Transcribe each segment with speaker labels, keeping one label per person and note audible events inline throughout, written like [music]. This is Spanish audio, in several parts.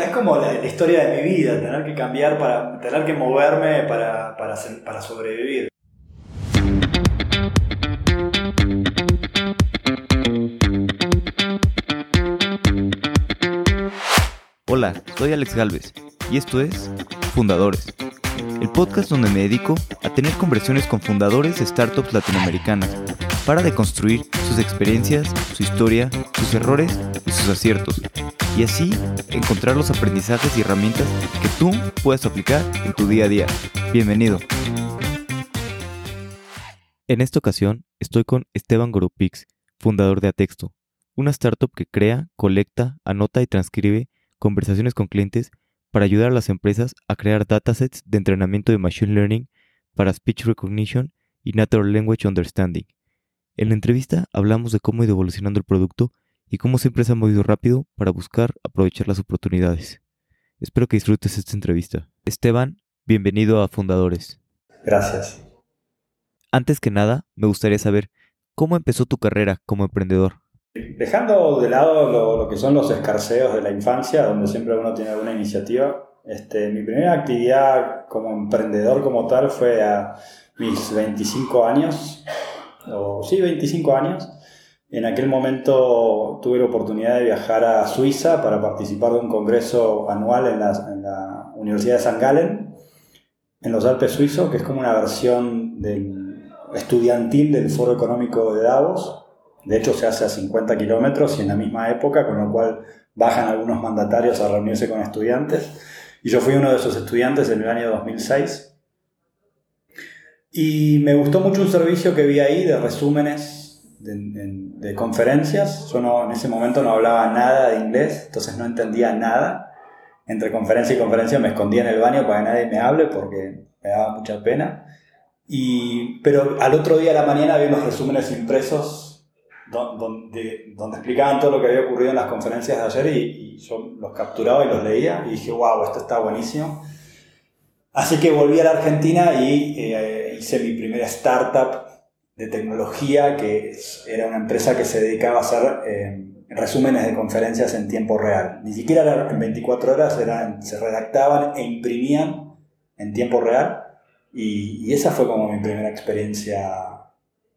Speaker 1: es como la, historia de mi vida, tener que cambiar, para, tener que moverme para, para, para sobrevivir.
Speaker 2: Hola, soy Alex Galvez y esto es Fundadores, el podcast donde me dedico a tener conversaciones con fundadores de startups latinoamericanas para deconstruir sus experiencias, su historia, sus errores y sus aciertos, y así encontrar los aprendizajes y herramientas que tú puedes aplicar en tu día a día. Bienvenido. En esta ocasión estoy con Esteban Goropix, fundador de Atexto, una startup que crea, colecta, anota y transcribe conversaciones con clientes para ayudar a las empresas a crear datasets de entrenamiento de Machine Learning para Speech Recognition y Natural Language Understanding. En la entrevista hablamos de cómo ha ido evolucionando el producto y cómo siempre se ha movido rápido para buscar aprovechar las oportunidades. Espero que disfrutes esta entrevista. Esteban, bienvenido a Fundadores.
Speaker 1: Gracias.
Speaker 2: Antes que nada, me gustaría saber cómo empezó tu carrera como emprendedor.
Speaker 1: Dejando de lado lo, que son los escarceos de la infancia, donde siempre uno tiene alguna iniciativa, este, mi primera actividad como emprendedor como tal fue a mis 25 años, sí, 25 años. En aquel momento tuve la oportunidad de viajar a Suiza para participar de un congreso anual en la, Universidad de San Gallen, en los Alpes suizos, que es como una versión estudiantil del Foro Económico de Davos de hecho, se hace a 50 kilómetros y en la misma época, con lo cual bajan algunos mandatarios a reunirse con estudiantes. Y yo fui uno de esos estudiantes en el año 2006. Y me gustó mucho un servicio que vi ahí de resúmenes de, conferencias. Yo no, en ese momento no hablaba nada de inglés, entonces no entendía nada. Entre conferencia y conferencia me escondía en el baño para que nadie me hable porque me daba mucha pena. Y, pero al otro día a la mañana vi unos resúmenes impresos donde, donde explicaban todo lo que había ocurrido en las conferencias de ayer y, yo los capturaba y los leía y dije, wow, esto está buenísimo. Así que volví a la Argentina y eh, hice mi primera startup de tecnología, que era una empresa que se dedicaba a hacer eh, resúmenes de conferencias en tiempo real. Ni siquiera en 24 horas, se redactaban e imprimían en tiempo real. Y, y esa fue como mi primera experiencia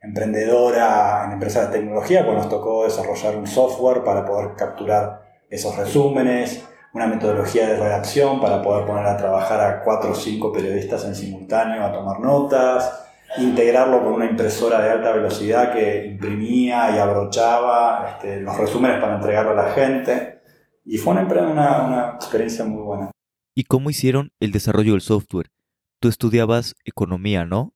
Speaker 1: emprendedora en empresas de tecnología, pues nos tocó desarrollar un software para poder capturar esos resúmenes, una metodología de redacción para poder poner a trabajar a cuatro o cinco periodistas en simultáneo a tomar notas, integrarlo con una impresora de alta velocidad que imprimía y abrochaba este, los resúmenes para entregarlo a la gente. Y fue una, una, una experiencia muy buena.
Speaker 2: ¿Y cómo hicieron el desarrollo del software? Tú estudiabas economía, ¿no?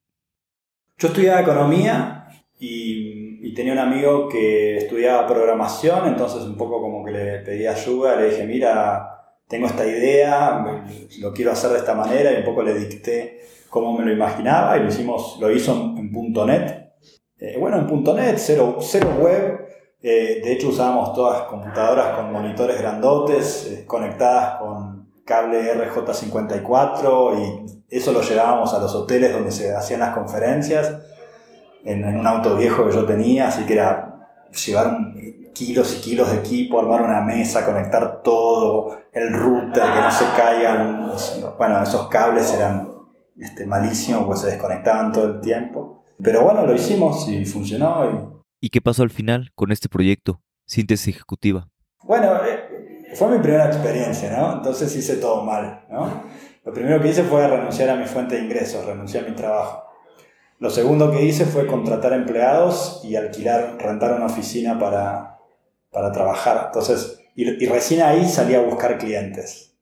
Speaker 1: Yo estudiaba economía y, tenía un amigo que estudiaba programación, entonces un poco como que le pedí ayuda, le dije, mira, tengo esta idea, lo quiero hacer de esta manera y un poco le dicté cómo me lo imaginaba y lo, hicimos, lo hizo en, .NET. Eh, bueno, en .NET, cero, cero web, eh, de hecho usábamos todas computadoras con monitores grandotes, eh, conectadas con cable RJ54 y eso lo llevábamos a los hoteles donde se hacían las conferencias, en, un auto viejo que yo tenía, así que era llevar kilos y kilos de equipo, armar una mesa, conectar todo, el router, que no se caigan. Bueno, esos cables eran este, malísimos, pues se desconectaban todo el tiempo. Pero bueno, lo hicimos y funcionó.
Speaker 2: ¿Y, ¿Y qué pasó al final con este proyecto? Síntesis ejecutiva.
Speaker 1: Bueno, eh, fue mi primera experiencia, ¿no? Entonces hice todo mal, ¿no? Lo primero que hice fue renunciar a mi fuente de ingresos, renunciar a mi trabajo. Lo segundo que hice fue contratar empleados y alquilar, rentar una oficina para, para trabajar. Entonces, y, recién ahí salí a buscar clientes.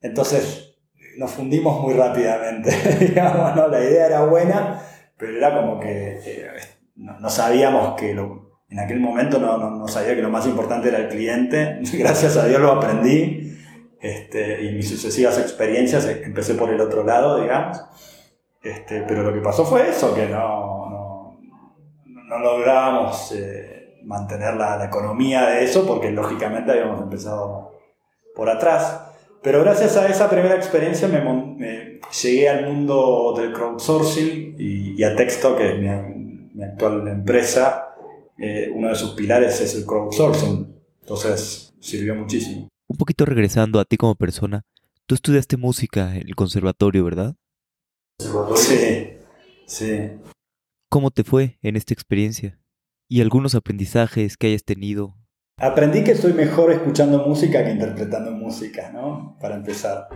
Speaker 1: Entonces, nos fundimos muy rápidamente. [laughs] Digamos, ¿no? La idea era buena, pero era como que eh, no, sabíamos que lo, en aquel momento no, no, no sabía que lo más importante era el cliente. [laughs] Gracias a Dios lo aprendí este, y mis sucesivas experiencias eh, empecé por el otro lado, digamos. Este, pero lo que pasó fue eso, que no, no, no lográbamos eh, mantener la, la, economía de eso porque lógicamente habíamos empezado por atrás. Pero gracias a esa primera experiencia me, me llegué al mundo del crowdsourcing y, y a Texto, que es mi, mi actual empresa. Eh, uno de sus pilares es el crowdsourcing. Entonces sirvió muchísimo
Speaker 2: Un poquito regresando a ti como persona, tú estudiaste música en el conservatorio, ¿verdad?
Speaker 1: Sí, sí.
Speaker 2: ¿Cómo te fue en esta experiencia? ¿Y algunos aprendizajes que hayas tenido?
Speaker 1: Aprendí que soy mejor escuchando música que interpretando música, ¿no? Para empezar.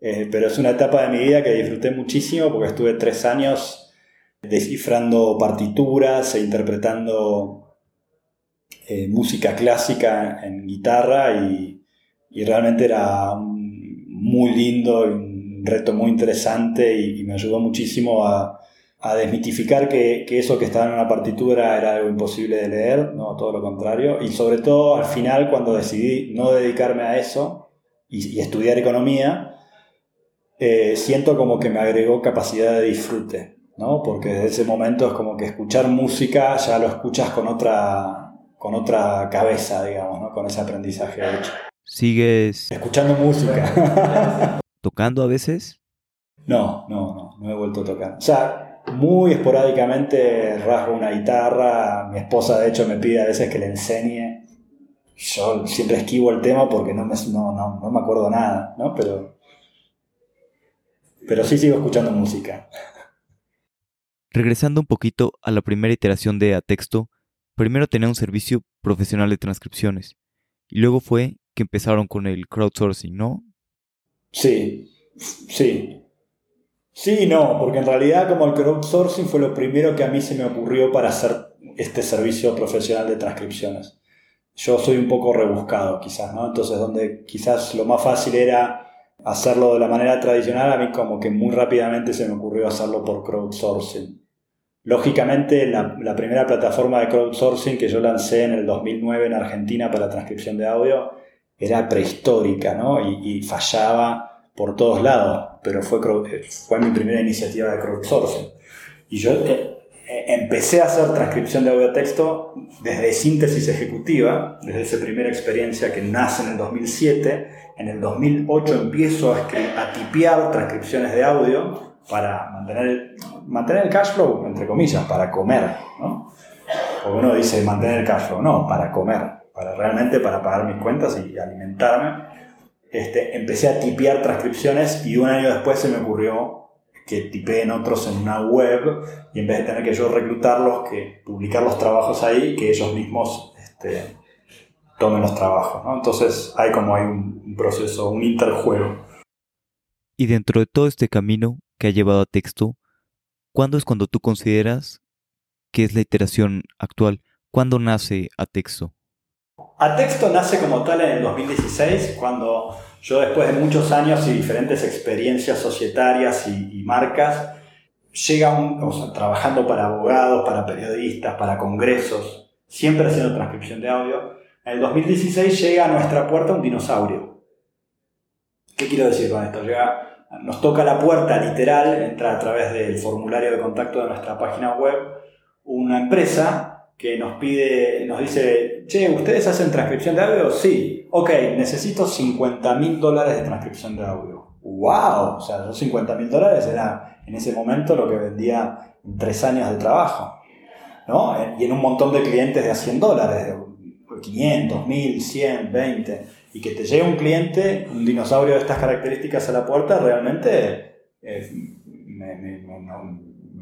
Speaker 1: Eh, pero es una etapa de mi vida que disfruté muchísimo porque estuve tres años descifrando partituras e interpretando eh, música clásica en guitarra y, realmente era muy lindo y un reto muy interesante y, me ayudó muchísimo a, desmitificar que, eso que estaba en una partitura era algo imposible de leer, no, todo lo contrario. Y sobre todo al final cuando decidí no dedicarme a eso y estudiar economía, eh, siento como que me agregó capacidad de disfrute, ¿no? Porque desde ese momento es como que escuchar música ya lo escuchas con otra, con otra cabeza, digamos, ¿no? Con ese aprendizaje hecho.
Speaker 2: ¿Sigues
Speaker 1: escuchando música? [laughs]
Speaker 2: ¿Tocando a veces?
Speaker 1: No, no, no, no he vuelto a tocar. O sea, muy esporádicamente rasgo una guitarra, mi esposa de hecho me pide a veces que le enseñe. Yo siempre esquivo el tema porque no me, no, no, no me acuerdo nada, ¿no? Pero pero sí sigo escuchando música.
Speaker 2: Regresando un poquito a la primera iteración de Atexto, primero tenía un servicio profesional de transcripciones y luego fue que empezaron con el crowdsourcing, ¿no?
Speaker 1: Sí, sí. Sí y no, porque en realidad como el crowdsourcing fue lo primero que a mí se me ocurrió para hacer este servicio profesional de transcripciones. Yo soy un poco rebuscado quizás, ¿no? Entonces donde quizás lo más fácil era hacerlo de la manera tradicional, a mí como que muy rápidamente se me ocurrió hacerlo por crowdsourcing. Lógicamente, la, primera plataforma de crowdsourcing que yo lancé en el 2009 en Argentina para transcripción de audio era prehistórica, ¿no? Y, fallaba por todos lados, pero fue, fue mi primera iniciativa de crowdsourcing. Y yo eh, eh, empecé a hacer transcripción de audio texto desde síntesis ejecutiva, desde esa primera experiencia que nace en el 2007 en el 2008 empiezo a, a tipear transcripciones de audio para mantener el, mantener el cash flow, entre comillas, para comer, ¿no? Porque uno dice mantener el cash flow, no, para comer, para realmente para pagar mis cuentas y alimentarme. Este, empecé a tipear transcripciones y un año después se me ocurrió que tipeen otros en una web y en vez de tener que yo reclutarlos, que publicar los trabajos ahí, que ellos mismos este, tomen los trabajos. Entonces hay como hay un, proceso, un interjuego.
Speaker 2: Y dentro de todo este camino que ha llevado a texto, ¿cuándo es cuando tú consideras que es la iteración actual? ¿Cuándo nace a texto?
Speaker 1: A texto nace como tal en el 2016, cuando yo después de muchos años y diferentes experiencias societarias y, marcas, llega un, trabajando para abogados, para periodistas, para congresos, siempre haciendo transcripción de audio, en el 2016 llega a nuestra puerta un dinosaurio. ¿Qué quiero decir con esto? Nos toca la puerta literal, entra a través del formulario de contacto de nuestra página web, una empresa que nos pide, nos dice, che, ¿ustedes hacen transcripción de audio? Sí. Ok, necesito 50 mil dólares de transcripción de audio. ¡Wow! O sea, esos 50 mil dólares era en ese momento lo que vendía en tres años de trabajo. ¿no? Y en un montón de clientes de a 100 dólares, 500, 1000, 100, 20, y que te llegue un cliente, un dinosaurio de estas características a la puerta, realmente eh, me,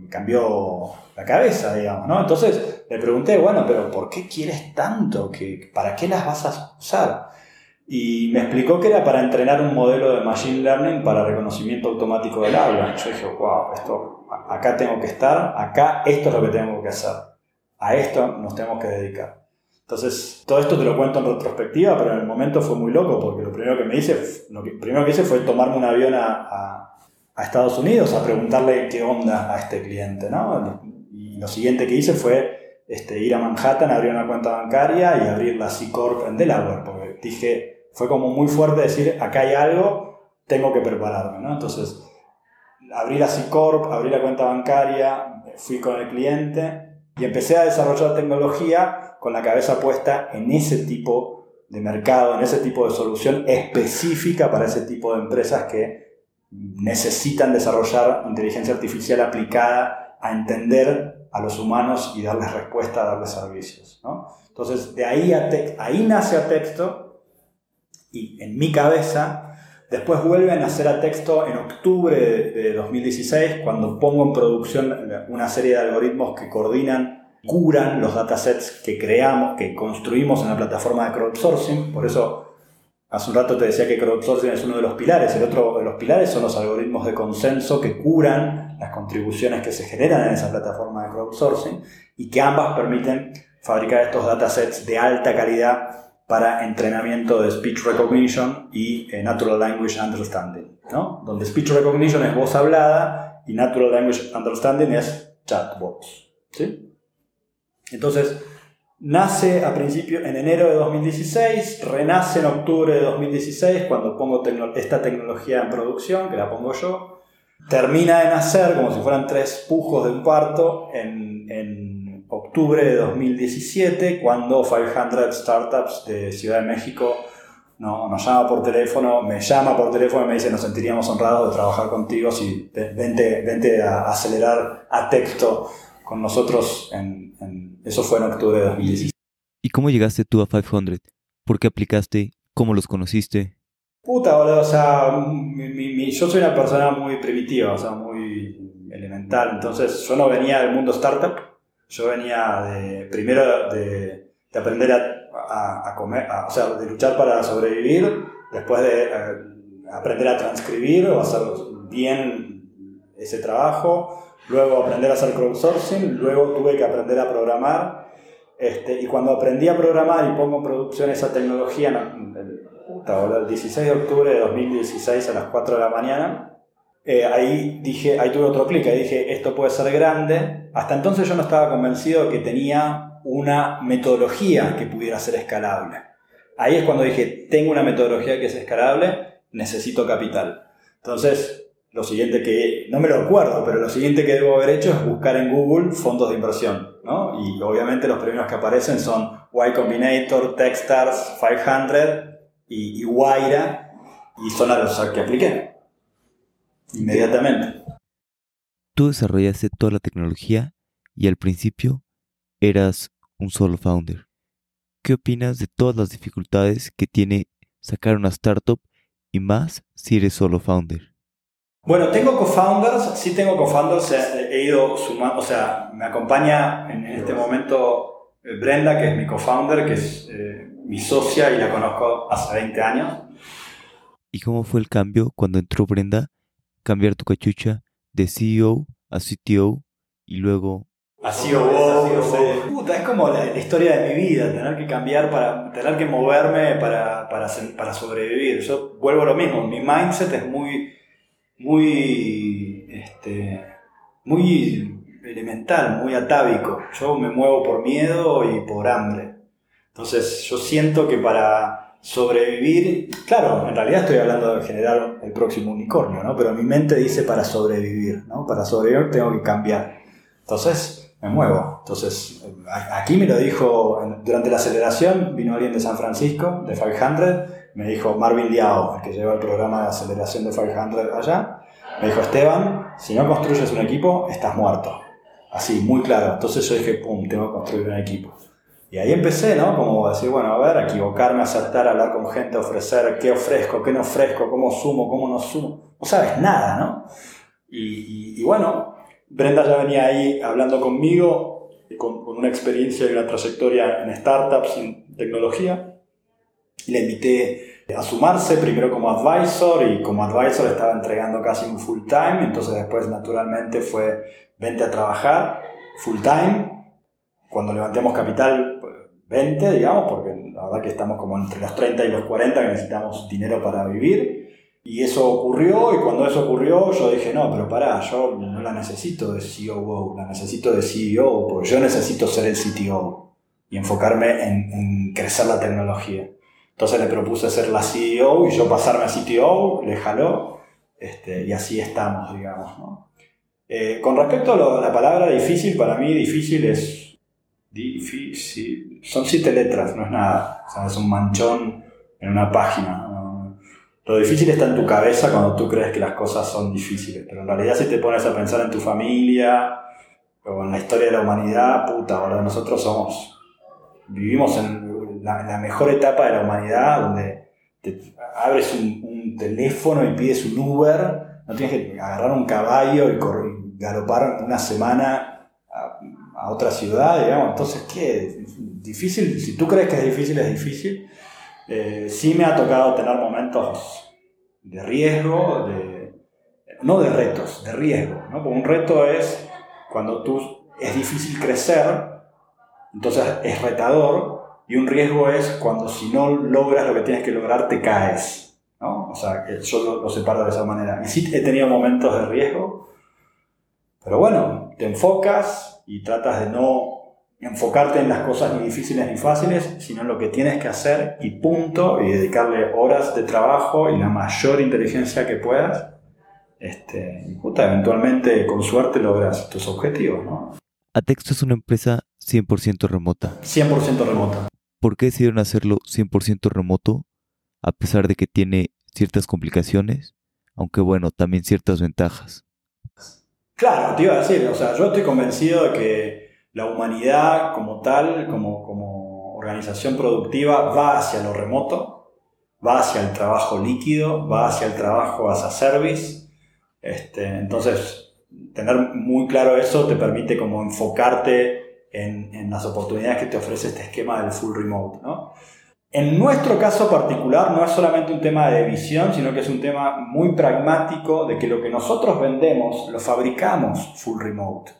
Speaker 1: cambió la cabeza, digamos, ¿no? Entonces le pregunté, bueno, pero ¿por qué quieres tanto? ¿Para qué las vas a usar? Y me explicó que era para entrenar un modelo de Machine Learning para reconocimiento automático del habla. Yo dije, wow, esto, acá tengo que estar, acá esto es lo que tengo que hacer. A esto nos tenemos que dedicar. Entonces, todo esto te lo cuento en retrospectiva, pero en el momento fue muy loco, porque lo primero que me hice, lo primero que hice fue tomarme un avión a, Estados Unidos a preguntarle qué onda a este cliente, ¿no? Y lo siguiente que hice fue este, ir a Manhattan, abrir una cuenta bancaria y abrir la C-Corp en Delaware, porque dije, fue como muy fuerte decir, acá hay algo, tengo que prepararme, ¿no? Entonces, abrí la C-Corp, abrí la cuenta bancaria, fui con el cliente y empecé a desarrollar tecnología con la cabeza puesta en ese tipo de mercado, en ese tipo de solución específica para ese tipo de empresas que necesitan desarrollar inteligencia artificial aplicada a entender a los humanos y darles respuesta, darles servicios. Entonces, de ahí, a ahí nace a texto Y en mi cabeza, después vuelven a hacer a texto en octubre de 2016, cuando pongo en producción una serie de algoritmos que coordinan, curan los datasets que creamos, que construimos en la plataforma de crowdsourcing. Por eso Hace un rato te decía que crowdsourcing es uno de los pilares. El otro de los pilares son los algoritmos de consenso que curan las contribuciones que se generan en esa plataforma de crowdsourcing y que ambas permiten fabricar estos datasets de alta calidad para entrenamiento de speech recognition y eh, natural language understanding, ¿no? Donde speech recognition es voz hablada y natural language understanding es chatbots, ¿sí? Entonces, nace a principio en enero de 2016, renace en octubre de 2016 cuando pongo esta tecnología en producción, que la pongo yo, termina de nacer como si fueran tres pujos de un parto en, en octubre de 2017, cuando 500 Startups de Ciudad de México no, nos llama por teléfono, me llama por teléfono y me dice, nos sentiríamos honrados de trabajar contigo si vente, vente a acelerar a texto con nosotros. En, eso fue en octubre de 2017.
Speaker 2: ¿Y cómo llegaste tú a 500? ¿Por qué aplicaste? ¿Cómo los conociste?
Speaker 1: Puta, boludo, o sea, yo soy una persona muy primitiva, o sea, muy elemental, entonces yo no venía del mundo startup, yo venía de, primero de, aprender a, comer, o sea, de luchar para sobrevivir, después de eh, aprender a transcribir o hacer bien ese trabajo, luego aprender a hacer crowdsourcing, luego tuve que aprender a programar. Este, y cuando aprendí a programar y pongo en producción esa tecnología, el, el 16 de octubre de 2016 a las 4 de la mañana, eh, ahí dije, ahí tuve otro clic, ahí dije, esto puede ser grande. Hasta entonces yo no estaba convencido de que tenía una metodología que pudiera ser escalable. Ahí es cuando dije, tengo una metodología que es escalable, necesito capital. Entonces, lo siguiente que, no me lo acuerdo, pero lo siguiente que debo haber hecho es buscar en Google fondos de inversión. ¿no? Y obviamente los primeros que aparecen son Y Combinator, Techstars, 500 y, y Waira, y son a los que apliqué. Inmediatamente.
Speaker 2: Tú desarrollaste toda la tecnología y al principio eras un solo founder. ¿Qué opinas de todas las dificultades que tiene sacar una startup y más si eres solo founder?
Speaker 1: Bueno, tengo co-founders, sí tengo co-founders, he ido sumando, o sea, me acompaña en este momento eh, Brenda, que es mi co-founder, que es eh, mi socia y la conozco hace 20 años.
Speaker 2: ¿Y cómo fue el cambio cuando entró Brenda cambiar tu cachucha de CEO a CTO y luego...
Speaker 1: A CEO, Puta, es como la, historia de mi vida, tener que cambiar, para, tener que moverme para, para, para sobrevivir. Yo vuelvo a lo mismo, mi mindset es muy, muy, este, muy elemental, muy atávico. Yo me muevo por miedo y por hambre. Entonces yo siento que para sobrevivir, claro, en realidad estoy hablando de generar el próximo unicornio, ¿no? Pero mi mente dice para sobrevivir, ¿no? Para sobrevivir tengo que cambiar. Entonces, me muevo. Entonces, aquí me lo dijo, durante la aceleración, vino alguien de San Francisco, de 500, me dijo Marvin Liao, el que lleva el programa de aceleración de 500 allá, me dijo, Esteban, si no construyes un equipo, estás muerto. Así, muy claro. Entonces yo dije, pum, tengo que construir un equipo. Y ahí empecé, ¿no? Como decir, bueno, a ver, equivocarme, acertar, hablar con gente, ofrecer qué ofrezco, qué no ofrezco, cómo sumo, cómo no sumo. No sabes nada, ¿no? Y, bueno, Brenda ya venía ahí hablando conmigo, con, con, una experiencia y una trayectoria en startups, en tecnología. Y le invité a sumarse, primero como advisor, y como advisor estaba entregando casi un full time, entonces después naturalmente fue, vente a trabajar full time. Cuando levantemos capital 20, digamos, porque la verdad que estamos como entre los 30 y los 40 que necesitamos dinero para vivir. Y eso ocurrió, y cuando eso ocurrió, yo dije, no, pero pará, yo no la necesito de COO, la necesito de CEO, porque yo necesito ser el CTO y enfocarme en, crecer la tecnología. Entonces le propuse ser la CEO y yo pasarme a CTO, le jaló, este, y así estamos, digamos. Eh, con respecto a la palabra difícil, para mí difícil es Difícil. Son siete letras, no es nada. O sea, es un manchón en una página. Lo difícil está en tu cabeza cuando tú crees que las cosas son difíciles. Pero en realidad, si te pones a pensar en tu familia o en la historia de la humanidad, puta, ahora nosotros somos. Vivimos en la, mejor etapa de la humanidad donde abres un, teléfono y pides un Uber, no tienes que agarrar un caballo y, galopar una semana a, otra ciudad, digamos. Entonces, ¿qué? Difícil, si tú crees que es difícil, es difícil. Eh, sí me ha tocado tener momentos de riesgo, de, no de retos, de riesgo. ¿no? Porque un reto es cuando tú es difícil crecer, entonces es retador, y un riesgo es cuando si no logras lo que tienes que lograr, te caes. ¿no? O sea, yo lo, separo de esa manera. Y sí he tenido momentos de riesgo, pero bueno, te enfocas y tratas de no enfocarte en las cosas ni difíciles ni fáciles, sino en lo que tienes que hacer y punto, y dedicarle horas de trabajo y la mayor inteligencia que puedas. Este, y puta, eventualmente con suerte logras tus objetivos, ¿no?
Speaker 2: Atexto es una empresa 100% remota.
Speaker 1: 100% remota.
Speaker 2: ¿Por qué decidieron hacerlo 100% remoto a pesar de que tiene ciertas complicaciones, aunque bueno, también ciertas ventajas?
Speaker 1: Claro, te iba a decir, o sea, yo estoy convencido de que la humanidad como tal, como, como organización productiva, va hacia lo remoto, va hacia el trabajo líquido, va hacia el trabajo as a service. Este, entonces, tener muy claro eso te permite como enfocarte en, las oportunidades que te ofrece este esquema del full remote. ¿no? En nuestro caso particular no es solamente un tema de visión, sino que es un tema muy pragmático de que lo que nosotros vendemos lo fabricamos full remote.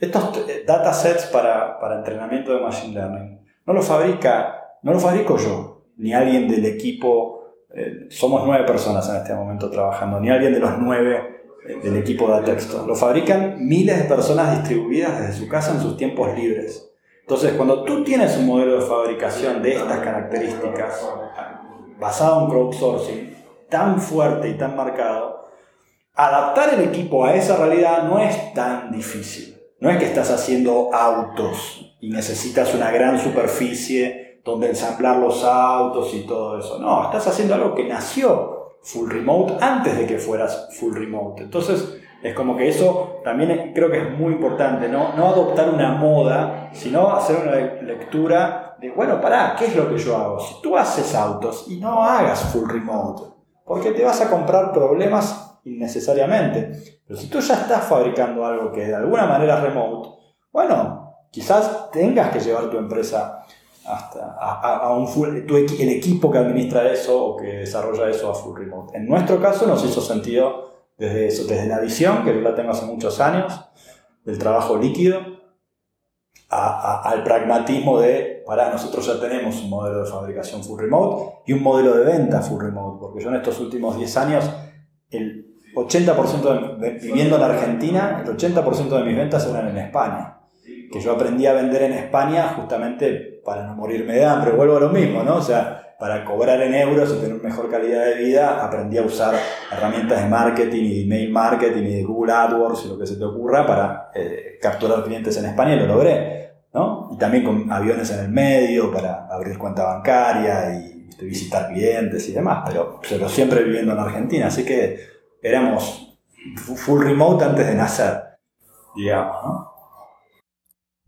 Speaker 1: Estos datasets para, para entrenamiento de Machine Learning no lo fabrica, no lo fabrico yo, ni alguien del equipo, eh, somos nueve personas en este momento trabajando, ni alguien de los nueve del equipo de texto. Lo fabrican miles de personas distribuidas desde su casa en sus tiempos libres. Entonces, cuando tú tienes un modelo de fabricación de estas características, basado en crowdsourcing, tan fuerte y tan marcado, adaptar el equipo a esa realidad no es tan difícil. No es que estás haciendo autos y necesitas una gran superficie donde ensamblar los autos y todo eso. No, estás haciendo algo que nació full remote antes de que fueras full remote. Entonces, es como que eso también creo que es muy importante, ¿no? no adoptar una moda, sino hacer una lectura de, bueno, pará, ¿qué es lo que yo hago? Si tú haces autos y no hagas full remote, porque te vas a comprar problemas innecesariamente. Pero si tú ya estás fabricando algo que de alguna manera remote, bueno, quizás tengas que llevar tu empresa hasta a, un el equipo que administra eso o que desarrolla eso a full remote. En nuestro caso nos hizo sentido desde eso, desde la visión, que yo la tengo hace muchos años, del trabajo líquido, al pragmatismo de, para nosotros ya tenemos un modelo de fabricación full remote y un modelo de venta full remote, porque yo en estos últimos 10 años, el 80% de, viviendo en Argentina, el 80% de mis ventas eran en España que yo aprendí a vender en España justamente para no morirme de hambre, vuelvo a lo mismo, ¿no? O sea, para cobrar en euros y tener mejor calidad de vida, aprendí a usar herramientas de marketing y de email marketing y de Google AdWords y lo que se te ocurra para eh, capturar clientes en España y lo logré, ¿no? Y también con aviones en el medio para abrir cuenta bancaria y visitar clientes y demás, pero, pero siempre viviendo en Argentina, así que éramos full remote antes de nacer, digamos, ¿no?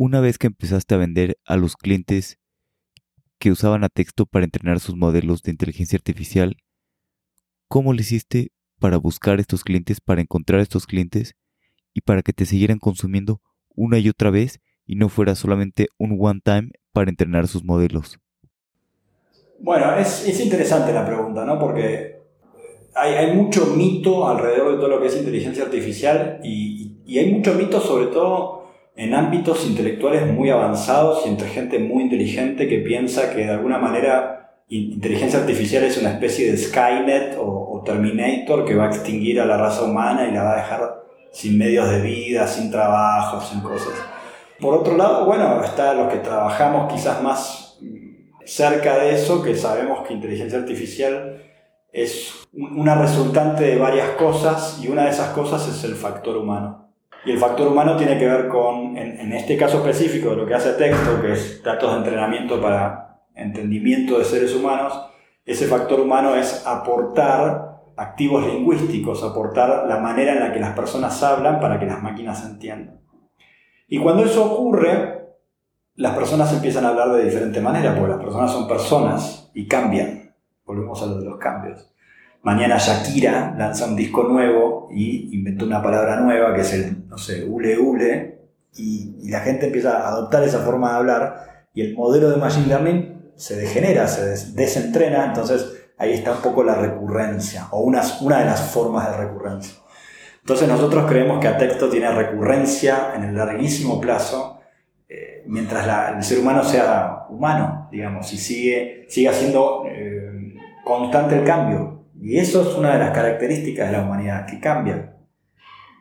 Speaker 2: Una vez que empezaste a vender a los clientes que usaban a texto para entrenar sus modelos de inteligencia artificial, ¿cómo le hiciste para buscar estos clientes, para encontrar estos clientes y para que te siguieran consumiendo una y otra vez y no fuera solamente un one time para entrenar sus modelos?
Speaker 1: Bueno, es, interesante la pregunta, ¿no? Porque hay, mucho mito alrededor de todo lo que es inteligencia artificial y, y hay mucho mito sobre todo en ámbitos intelectuales muy avanzados y entre gente muy inteligente que piensa que de alguna manera inteligencia artificial es una especie de Skynet o, Terminator que va a extinguir a la raza humana y la va a dejar sin medios de vida, sin trabajo, sin cosas. Por otro lado, bueno, está los que trabajamos quizás más cerca de eso, que sabemos que inteligencia artificial es una resultante de varias cosas y una de esas cosas es el factor humano. Y el factor humano tiene que ver con, en, este caso específico, de lo que hace texto, que es datos de entrenamiento para entendimiento de seres humanos, ese factor humano es aportar activos lingüísticos, aportar la manera en la que las personas hablan para que las máquinas entiendan. Y cuando eso ocurre, las personas empiezan a hablar de diferente manera, porque las personas son personas y cambian. volvemos a lo de los cambios. Mañana Shakira lanza un disco nuevo y inventó una palabra nueva que es el, no sé, ule ule, y, la gente empieza a adoptar esa forma de hablar y el modelo de Machine Learning se degenera, se desentrena, entonces ahí está un poco la recurrencia, o una, una de las formas de recurrencia. Entonces nosotros creemos que a texto tiene recurrencia en el larguísimo plazo, eh, mientras el ser humano sea humano, digamos, y sigue, siga siendo eh, constante el cambio. Y eso es una de las características de la humanidad, que cambia.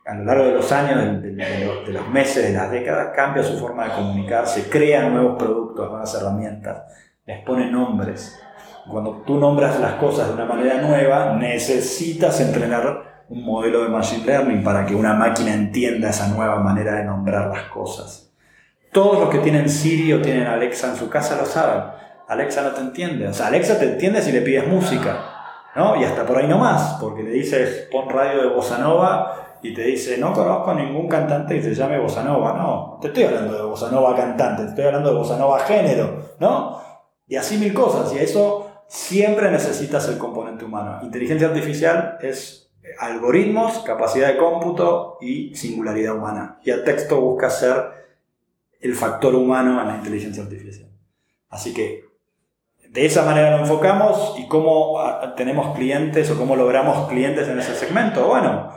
Speaker 1: A lo largo de los años, de, los meses, de las décadas, cambia su forma de comunicarse, crea nuevos productos, nuevas herramientas, les pone nombres. Cuando tú nombras las cosas de una manera nueva, necesitas entrenar un modelo de Machine Learning para que una máquina entienda esa nueva manera de nombrar las cosas. Todos los que tienen Siri o tienen Alexa en su casa lo saben. Alexa no te entiende. O sea, Alexa te entiende si le pides música. ¿No? Y hasta por ahí no más, porque le dices pon radio de bossa nova y te dice no conozco a ningún cantante que se llame bossa nova. No, te estoy hablando de bossa nova cantante, te estoy hablando de bossa nova género, ¿no? Y así mil cosas. Y eso siempre necesitas el componente humano. Inteligencia artificial es algoritmos, capacidad de cómputo y singularidad humana. Y el texto busca ser el factor humano en la inteligencia artificial. Así que de esa manera lo enfocamos y cómo ah, tenemos clientes o cómo logramos clientes en ese segmento. Bueno,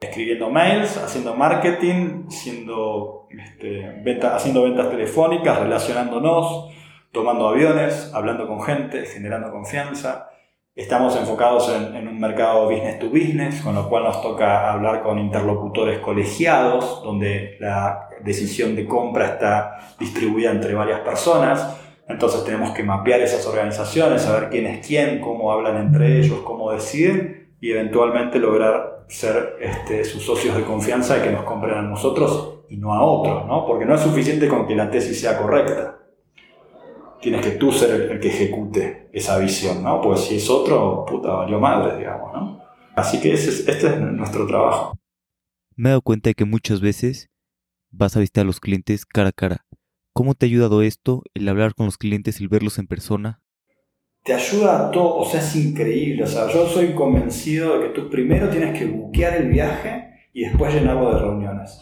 Speaker 1: escribiendo mails, haciendo marketing, haciendo, este, haciendo ventas telefónicas, relacionándonos, tomando aviones, hablando con gente, generando confianza. Estamos enfocados en, un mercado business to business, con lo cual nos toca hablar con interlocutores colegiados, donde la decisión de compra está distribuida entre varias personas. Entonces tenemos que mapear esas organizaciones, saber quién es quién, cómo hablan entre ellos, cómo deciden y eventualmente lograr ser este, sus socios de confianza y que nos compren a nosotros y no a otros, ¿no? porque no es suficiente con que la tesis sea correcta tienes que tú ser el, que ejecute esa visión, ¿no? Pues si es otro, puta, valió madre, digamos, ¿no? Así que este es nuestro trabajo.
Speaker 2: Me he dado cuenta de que muchas veces vas a visitar a los clientes cara a cara. ¿Cómo te ha ayudado esto, el hablar con los clientes, el verlos en persona?
Speaker 1: Te ayuda a todo, o sea, es increíble. O sea, yo soy convencido de que tú primero tienes que buquear el viaje y después llenarlo de reuniones.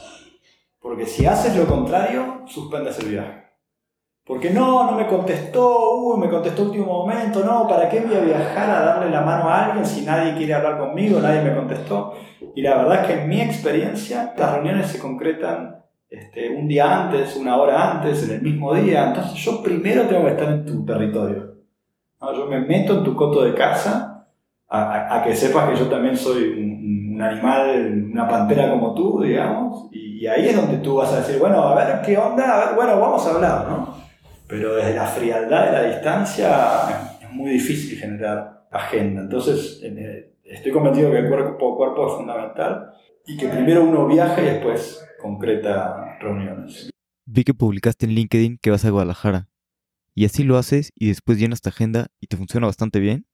Speaker 1: Porque si haces lo contrario, suspendes el viaje. Porque no, no me contestó, uy, me contestó último momento, no, ¿para qué voy a viajar a darle la mano a alguien si nadie quiere hablar conmigo, nadie me contestó? Y la verdad es que en mi experiencia, las reuniones se concretan este, un día antes, una hora antes, en el mismo día. Entonces yo primero tengo que estar en tu territorio. Yo me meto en tu coto de casa a, que sepas que yo también soy un, animal, una pantera como tú, digamos. Y, ahí es donde tú vas a decir, bueno, a ver qué onda, bueno, vamos a hablar, ¿no? pero desde la frialdad de la distancia es muy difícil generar agenda. Entonces, estoy convencido que el cuerpo cuerpo es fundamental y que primero uno viaja y después concreta reuniones.
Speaker 2: Vi que publicaste en LinkedIn que vas a Guadalajara. ¿Y así lo haces y después llenas tu agenda y te funciona bastante bien?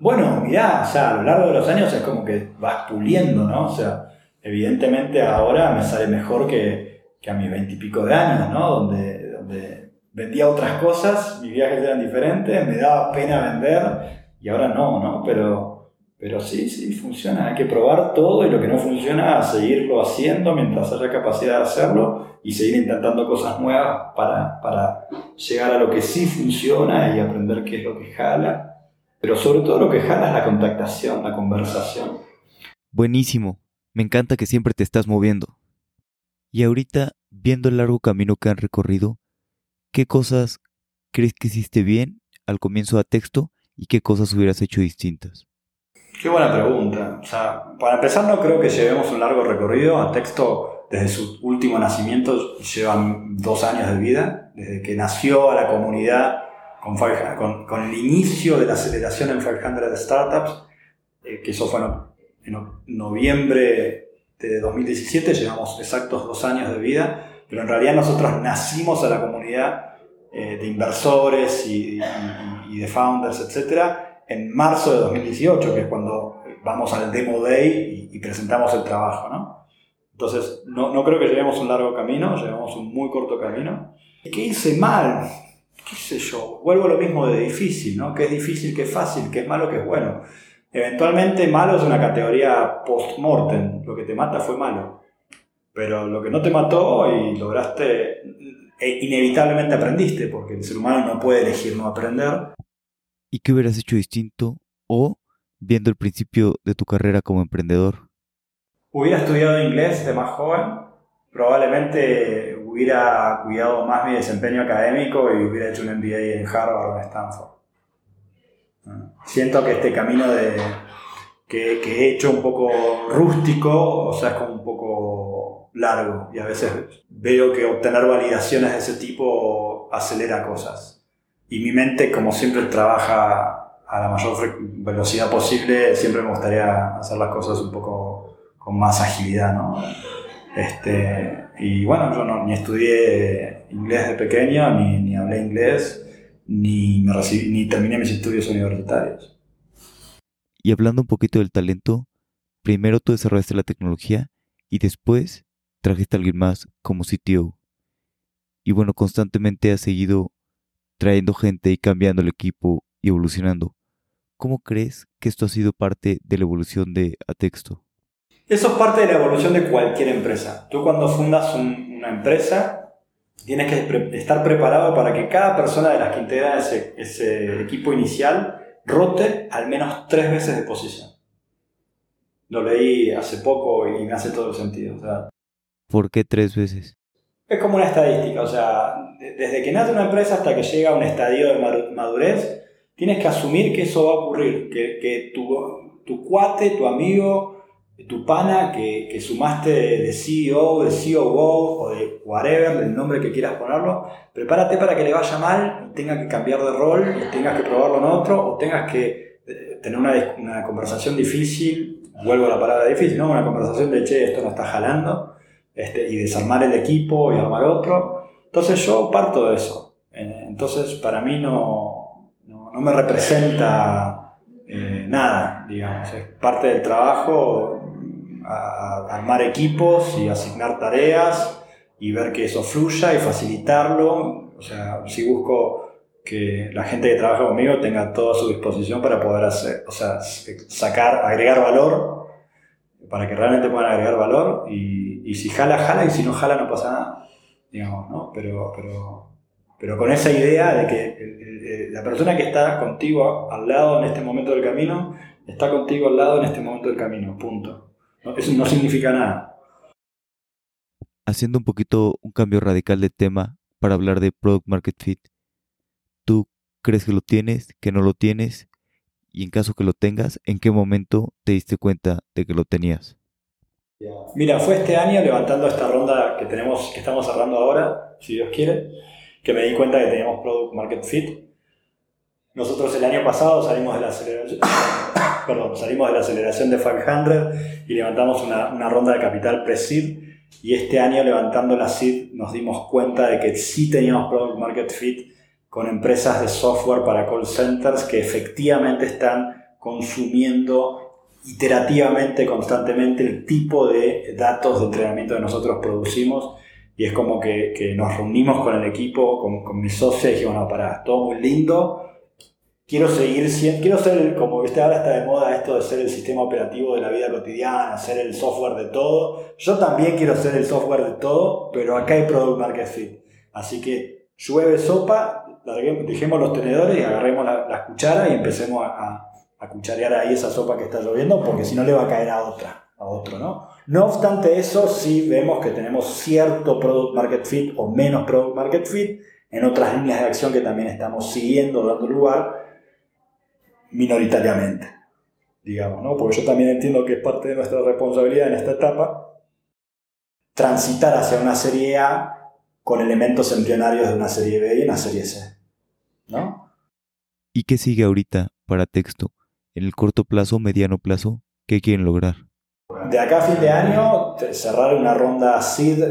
Speaker 1: Bueno, mirá, o sea, a lo largo de los años es como que vas puliendo, ¿no? O sea, evidentemente ahora me sale mejor que, que a mis veintipico de años, ¿no? Donde, donde vendía otras cosas, mis viajes eran diferentes, me daba pena vender y ahora no, ¿no? Pero, pero sí, sí, funciona. Hay que probar todo y lo que no funciona, seguirlo haciendo mientras haya capacidad de hacerlo y seguir intentando cosas nuevas para, para llegar a lo que sí funciona y aprender qué es lo que jala. Pero sobre todo lo que jala es la contactación, la conversación.
Speaker 2: Buenísimo. Me encanta que siempre te estás moviendo. Y ahorita, viendo el largo camino que han recorrido, ¿qué cosas crees que hiciste bien al comienzo de texto y qué cosas hubieras hecho distintas?
Speaker 1: Qué buena pregunta. O sea, para empezar no creo que llevemos un largo recorrido. A texto, desde su último nacimiento, llevan dos años de vida. Desde que nació a la comunidad con, con, el inicio de la aceleración en 500 Startups, eh, que eso fue en, noviembre de 2017, llevamos exactos dos años de vida pero en realidad nosotros nacimos a la comunidad eh, de inversores y, de founders, etcétera, en marzo de 2018, que es cuando vamos al Demo Day y, presentamos el trabajo, ¿no? Entonces, no, no, creo que lleguemos un largo camino, llevamos un muy corto camino. ¿Qué hice mal? qué sé yo, vuelvo a lo mismo de difícil, ¿no? Que es difícil, que es fácil, que es malo, que es bueno. Eventualmente malo es una categoría post-mortem, lo que te mata fue malo. Pero lo que no te mató y lograste, e inevitablemente aprendiste, porque el ser humano no puede elegir no aprender.
Speaker 2: ¿Y qué hubieras hecho distinto o viendo el principio de tu carrera como emprendedor?
Speaker 1: Hubiera estudiado inglés de más joven, probablemente hubiera cuidado más mi desempeño académico y hubiera hecho un MBA en Harvard o en Stanford. Siento que este camino de, que, que, he hecho un poco rústico, o sea, es como un poco largo y a veces veo que obtener validaciones de ese tipo acelera cosas. Y mi mente, como siempre, trabaja a la mayor velocidad posible, siempre me gustaría hacer las cosas un poco con más agilidad, ¿no? Este, y bueno, yo no, ni estudié inglés de pequeño, ni, ni hablé inglés, ni, me recibí, ni terminé mis estudios universitarios.
Speaker 2: Y hablando un poquito del talento, primero tú desarrollaste la tecnología y después trajiste a alguien más como CTO. Y bueno, constantemente has seguido trayendo gente y cambiando el equipo y evolucionando. ¿Cómo crees que esto ha sido parte de la evolución de Atexto?
Speaker 1: Eso es parte de la evolución de cualquier empresa. Tú cuando fundas una empresa, tienes que estar preparado para que cada persona de las que integra ese, ese equipo inicial rote al menos tres veces de posición. Lo leí hace poco y me hace todo el sentido.
Speaker 2: ¿Por qué tres veces?
Speaker 1: Es como una estadística, o sea, desde que nace una empresa hasta que llega a un estadio de madurez, tienes que asumir que eso va a ocurrir, que, que tu, tu cuate, tu amigo, tu pana que, que, sumaste de CEO, de COO o de whatever, del nombre que quieras ponerlo, prepárate para que le vaya mal y tenga que cambiar de rol tengas que probarlo en otro o tengas que eh, tener una, una, conversación difícil, vuelvo a la palabra difícil, ¿no? una conversación de che, esto no está jalando, este, y desarmar el equipo y armar otro. Entonces yo parto de eso. Eh, entonces para mí no, no, me representa eh, nada, digamos, es parte del trabajo a armar equipos y asignar tareas y ver que eso fluya y facilitarlo. O sea, si busco que la gente que trabaja conmigo tenga todo a su disposición para poder hacer, o sea, sacar, agregar valor, para que realmente puedan agregar valor y si jala, jala y si no jala no pasa nada, digamos, ¿no? Pero, pero, pero con esa idea de que la persona que está contigo al lado en este momento del camino, está contigo al lado en este momento del camino, punto. Eso no significa nada.
Speaker 2: Haciendo un poquito un cambio radical de tema para hablar de Product Market Fit. ¿Tú crees que lo tienes, que no lo tienes? Y en caso que lo tengas, ¿en qué momento te diste cuenta de que lo tenías?
Speaker 1: Mira, fue este año levantando esta ronda que tenemos, que estamos cerrando ahora, si Dios quiere, que me di cuenta que teníamos Product Market Fit. Nosotros el año pasado salimos de la aceleración, [coughs] perdón, salimos de la aceleración de 500 y levantamos una, una ronda de capital pre-seed y este año levantando la seed nos dimos cuenta de que sí teníamos product market fit con empresas de software para call centers que efectivamente están consumiendo iterativamente, constantemente el tipo de datos de entrenamiento que nosotros producimos y es como que, nos reunimos con el equipo, con, con mis socios y dijimos, no, para, todo muy lindo, quiero seguir siendo, quiero ser, como viste, ahora está de moda esto de ser el sistema operativo de la vida cotidiana, ser el software de todo. Yo también quiero ser el software de todo, pero acá hay Product Market Fit. Así que llueve sopa, dejemos los tenedores y agarremos las la cucharas y empecemos a, cucharear ahí esa sopa que está lloviendo, porque si no le va a caer a otra, a otro, ¿no? No obstante eso, sí vemos que tenemos cierto Product Market Fit o menos Product Market Fit en otras líneas de acción que también estamos siguiendo, dando lugar, minoritariamente, digamos, ¿no? Porque yo también entiendo que es parte de nuestra responsabilidad en esta etapa transitar hacia una serie A con elementos embrionarios de una serie B y una serie C, ¿no?
Speaker 2: ¿Y qué sigue ahorita para texto? En el corto plazo, mediano plazo, ¿qué quieren lograr?
Speaker 1: De acá a fin de año, cerrar una ronda SID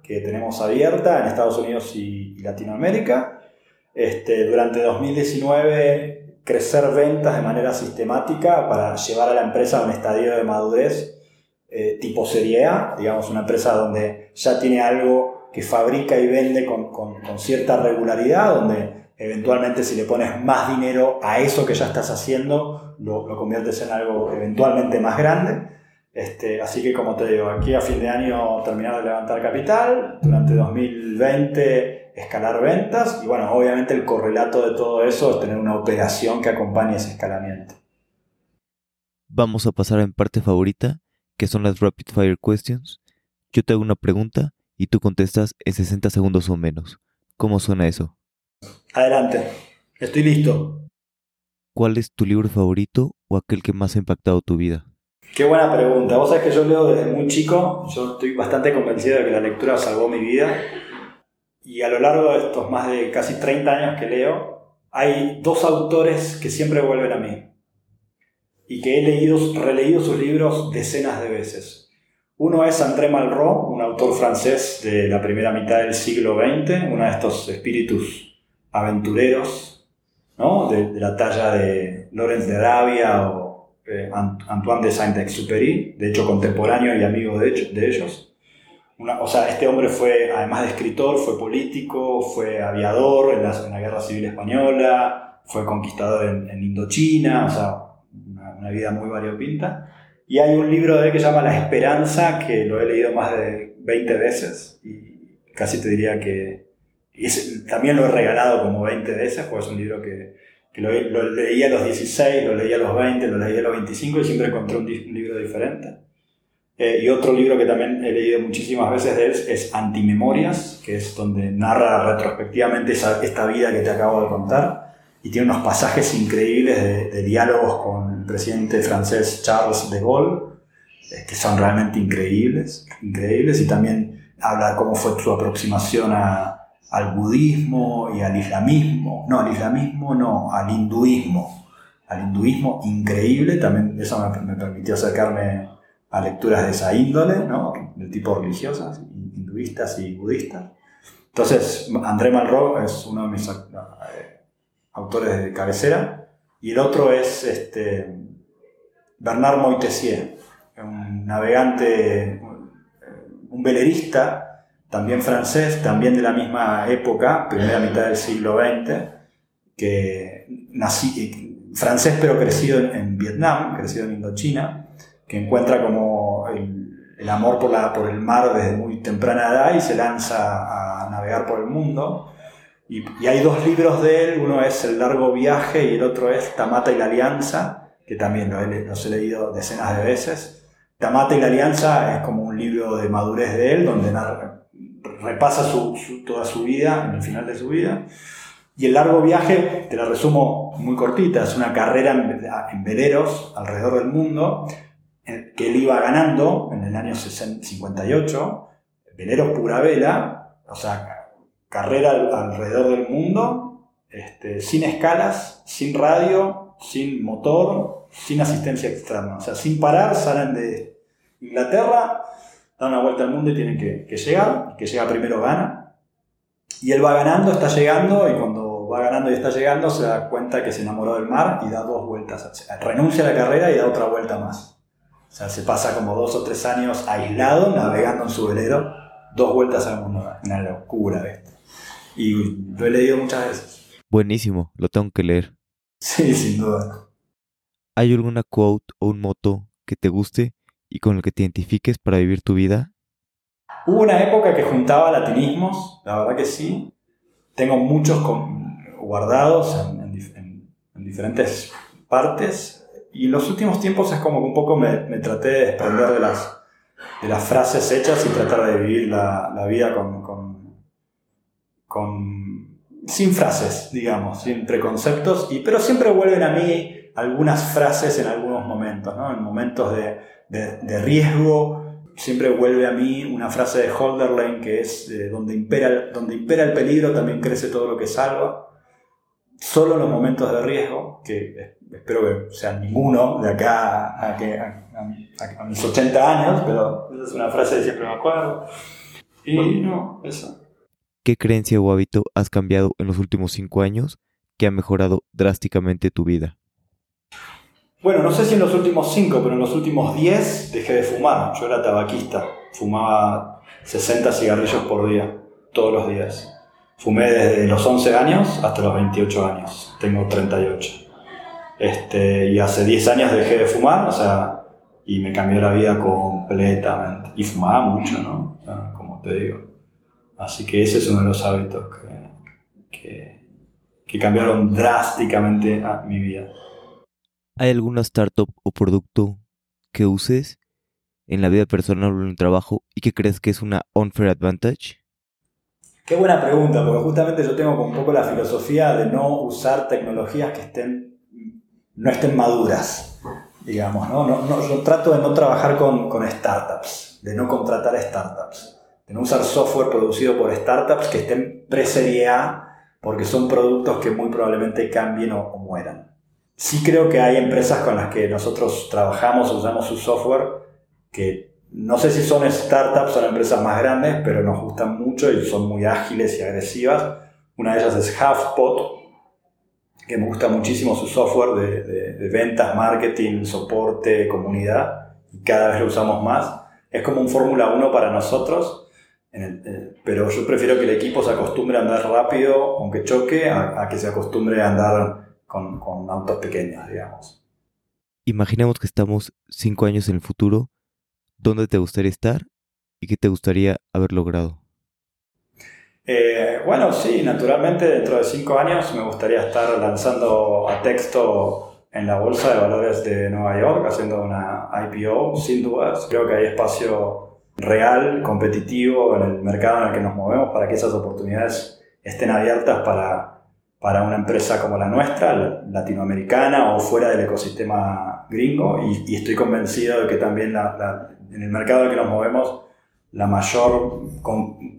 Speaker 1: que tenemos abierta en Estados Unidos y Latinoamérica. Este, durante 2019 crecer ventas de manera sistemática para llevar a la empresa a un estadio de madurez eh, tipo Serie A, digamos, una empresa donde ya tiene algo que fabrica y vende con, con, cierta regularidad, donde eventualmente si le pones más dinero a eso que ya estás haciendo, lo, lo conviertes en algo eventualmente más grande. Este, así que como te digo, aquí a fin de año terminar de levantar capital, durante 2020 escalar ventas y bueno, obviamente el correlato de todo eso es tener una operación que acompañe ese escalamiento.
Speaker 2: Vamos a pasar a mi parte favorita, que son las rapid fire questions. Yo te hago una pregunta y tú contestas en 60 segundos o menos. ¿Cómo suena eso?
Speaker 1: Adelante, estoy listo.
Speaker 2: ¿Cuál es tu libro favorito o aquel que más ha impactado tu vida?
Speaker 1: Qué buena pregunta. Vos sabés que yo leo desde muy chico, yo estoy bastante convencido de que la lectura salvó mi vida. Y a lo largo de estos más de casi 30 años que leo, hay dos autores que siempre vuelven a mí y que he leído, releído sus libros decenas de veces. Uno es André Malraux, un autor francés de la primera mitad del siglo XX, uno de estos espíritus aventureros, ¿no? de, la talla de Lorenz de Arabia o eh, Antoine de Saint-Exupéry, de hecho contemporáneo y amigo de, de ellos. o sea, este hombre fue, además de escritor, fue político, fue aviador en la, Guerra Civil Española, fue conquistador en, Indochina, o sea, una vida muy variopinta. Y hay un libro de él que se llama La Esperanza, que lo he leído más de 20 veces y casi te diría que también lo he regalado como 20 veces, pues es un libro que, que lo, lo, leí a los 16, lo leí a los 20, lo leí a los 25 y siempre encontré un, libro diferente. Eh, y otro libro que también he leído muchísimas veces de él es Antimemorias, que es donde narra retrospectivamente esa, esta vida que te acabo de contar y tiene unos pasajes increíbles de, diálogos con el presidente francés Charles de Gaulle, eh, que son realmente increíbles, increíbles, y también habla de cómo fue su aproximación al budismo y al islamismo, no, al islamismo no, al hinduismo, al hinduismo increíble, también eso me, permitió acercarme a lecturas de esa índole, ¿no? de tipo religiosas, hinduistas y budistas. Entonces, André Malraux es uno de mis autores de cabecera, y el otro es este, Bernard Moitessier, un navegante, un velerista, también francés, también de la misma época, primera mitad del siglo XX, que nací, francés pero crecido en, Vietnam, crecido en Indochina, que encuentra como el, amor por, la, por el mar desde muy temprana edad y se lanza a navegar por el mundo y, hay dos libros de él, uno es El largo viaje y el otro es Tamata y la Alianza, que también lo he, los he leído decenas de veces. Tamata y la Alianza es como un libro de madurez de él, donde repasa toda su vida, el final de su vida. Y el largo viaje, te la resumo muy cortita, es una carrera en, veleros alrededor del mundo, que él iba ganando en el año 58, veleros pura vela, o sea, carrera alrededor del mundo, este, sin escalas, sin radio, sin motor, sin asistencia externa. O sea, sin parar, salen de Inglaterra, dan una vuelta al mundo y tienen que, llegar. El que llega primero gana. Y él va ganando, está llegando, y cuando va ganando y está llegando, se da cuenta que se enamoró del mar y da dos vueltas. Renuncia a la carrera y da otra vuelta más. O sea, se pasa como dos o tres años aislado, navegando en su velero, dos vueltas al mundo. Una locura, ¿ves? y lo he leído muchas veces.
Speaker 2: Buenísimo, lo tengo que leer.
Speaker 1: Sí, sin duda.
Speaker 2: ¿Hay alguna quote o un moto que te guste y con el que te identifiques para vivir tu vida?
Speaker 1: Hubo una época que juntaba latinismos, la verdad que sí. Tengo muchos guardados en, diferentes partes. Y en los últimos tiempos es como que un poco me, traté de desprender de las, de las frases hechas y tratar de vivir la, la vida con, con, sin frases, digamos, sin preconceptos, y, pero siempre vuelven a mí algunas frases en algunos momentos, ¿no? en momentos de, de, riesgo, siempre vuelve a mí una frase de Holderlin que es eh, donde, impera, donde impera el peligro también crece todo lo que salva. Solo en los momentos de riesgo, que espero que sean ninguno de acá a, a, a, mis 80 años, pero esa es una frase que siempre me acuerdo. Y no, eso.
Speaker 2: ¿Qué creencia o hábito has cambiado en los últimos cinco años que ha mejorado drásticamente tu vida?
Speaker 1: Bueno, no sé si en los últimos cinco, pero en los últimos diez dejé de fumar. Yo era tabaquista, fumaba 60 cigarrillos por día, todos los días. Fumé desde los 11 años hasta los 28 años. Tengo 38. Este, y hace 10 años dejé de fumar, o sea, y me cambió la vida completamente. Y fumaba mucho, ¿no? como te digo. Así que ese es uno de los hábitos que, que, cambiaron drásticamente a mi vida.
Speaker 2: ¿Hay alguna startup o producto que uses en la vida personal o en el trabajo y que crees que es una unfair advantage?
Speaker 1: Qué buena pregunta, porque justamente yo tengo un poco la filosofía de no usar tecnologías que estén, no estén maduras digamos, ¿no? No, no, yo trato de no trabajar con, startups, de no contratar startups, de no usar software producido por startups que estén pre-serie A, porque son productos que muy probablemente cambien o, mueran. Sí creo que hay empresas con las que nosotros trabajamos, usamos su software, que no sé si son startups, son empresas más grandes, pero nos gustan mucho y son muy ágiles y agresivas. Una de ellas es HubSpot, que me gusta muchísimo su software de, ventas, marketing, soporte, comunidad, y cada vez lo usamos más. Es como un Fórmula 1 para nosotros, pero yo prefiero que el equipo se acostumbre a andar rápido, aunque choque, a, que se acostumbre a andar con, con autos pequeños, digamos.
Speaker 2: Imaginemos que estamos cinco años en el futuro. ¿Dónde te gustaría estar y qué te gustaría haber logrado?
Speaker 1: Eh, bueno, sí, naturalmente dentro de cinco años me gustaría estar lanzando a texto en la Bolsa de Valores de Nueva York, haciendo una IPO, sin dudas. Creo que hay espacio real, competitivo en el mercado en el que nos movemos para que esas oportunidades estén abiertas para, para una empresa como la nuestra, latinoamericana o fuera del ecosistema gringo. Y, estoy convencido de que también en el mercado en el que nos movemos la mayor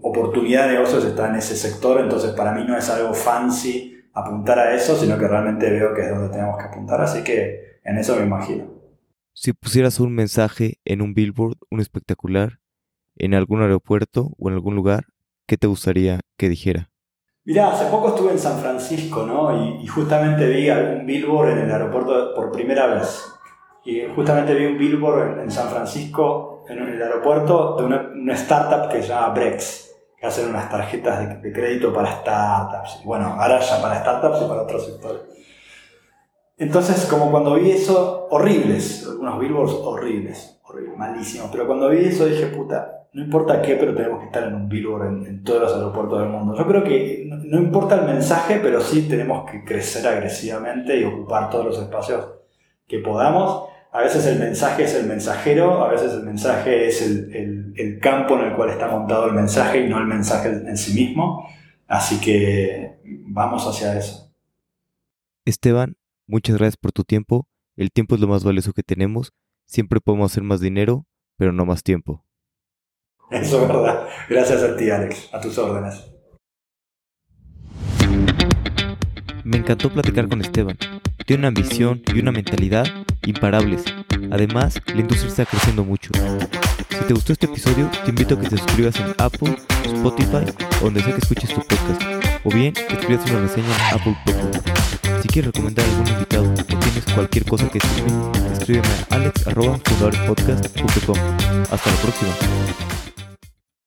Speaker 1: oportunidad de negocios está en ese sector, entonces para mí no es algo fancy apuntar a eso, sino que realmente veo que es donde tenemos que apuntar, así que en eso me imagino.
Speaker 2: Si pusieras un mensaje en un billboard, un espectacular, en algún aeropuerto o en algún lugar, ¿qué te gustaría que dijera?
Speaker 1: Mirá, hace poco estuve en San Francisco, ¿no? Y, justamente vi algún billboard en el aeropuerto por primera vez. Y justamente vi un billboard en San Francisco en el aeropuerto de una, startup que se llama Brex, que hacen unas tarjetas de, crédito para startups. Bueno, ahora ya para startups y para otros sectores. Entonces, como cuando vi eso, horribles, unos billboards horribles, horribles, malísimos, pero cuando vi eso dije, puta, no importa qué, pero tenemos que estar en un billboard en, todos los aeropuertos del mundo. Yo creo que no, importa el mensaje, pero sí tenemos que crecer agresivamente y ocupar todos los espacios que podamos a veces el mensaje es el mensajero, a veces el mensaje es el, campo en el cual está montado el mensaje y no el mensaje en sí mismo. Así que vamos hacia eso.
Speaker 2: Esteban, muchas gracias por tu tiempo. El tiempo es lo más valioso que tenemos. Siempre podemos hacer más dinero, pero no más tiempo. [laughs]
Speaker 1: Eso es verdad. Gracias a ti, Alex. A tus órdenes.
Speaker 2: Me encantó platicar con Esteban. Tiene una ambición y una mentalidad imparables. Además, la industria está creciendo mucho. Si te gustó este episodio, te invito a que te suscribas en Apple, Spotify o donde sea que escuches tu podcast. O bien, que escribas una reseña en Apple Podcast. Si quieres recomendar a algún invitado o tienes cualquier cosa que escribir, escríbeme a alex.fundadorespodcast.com. Hasta la próxima.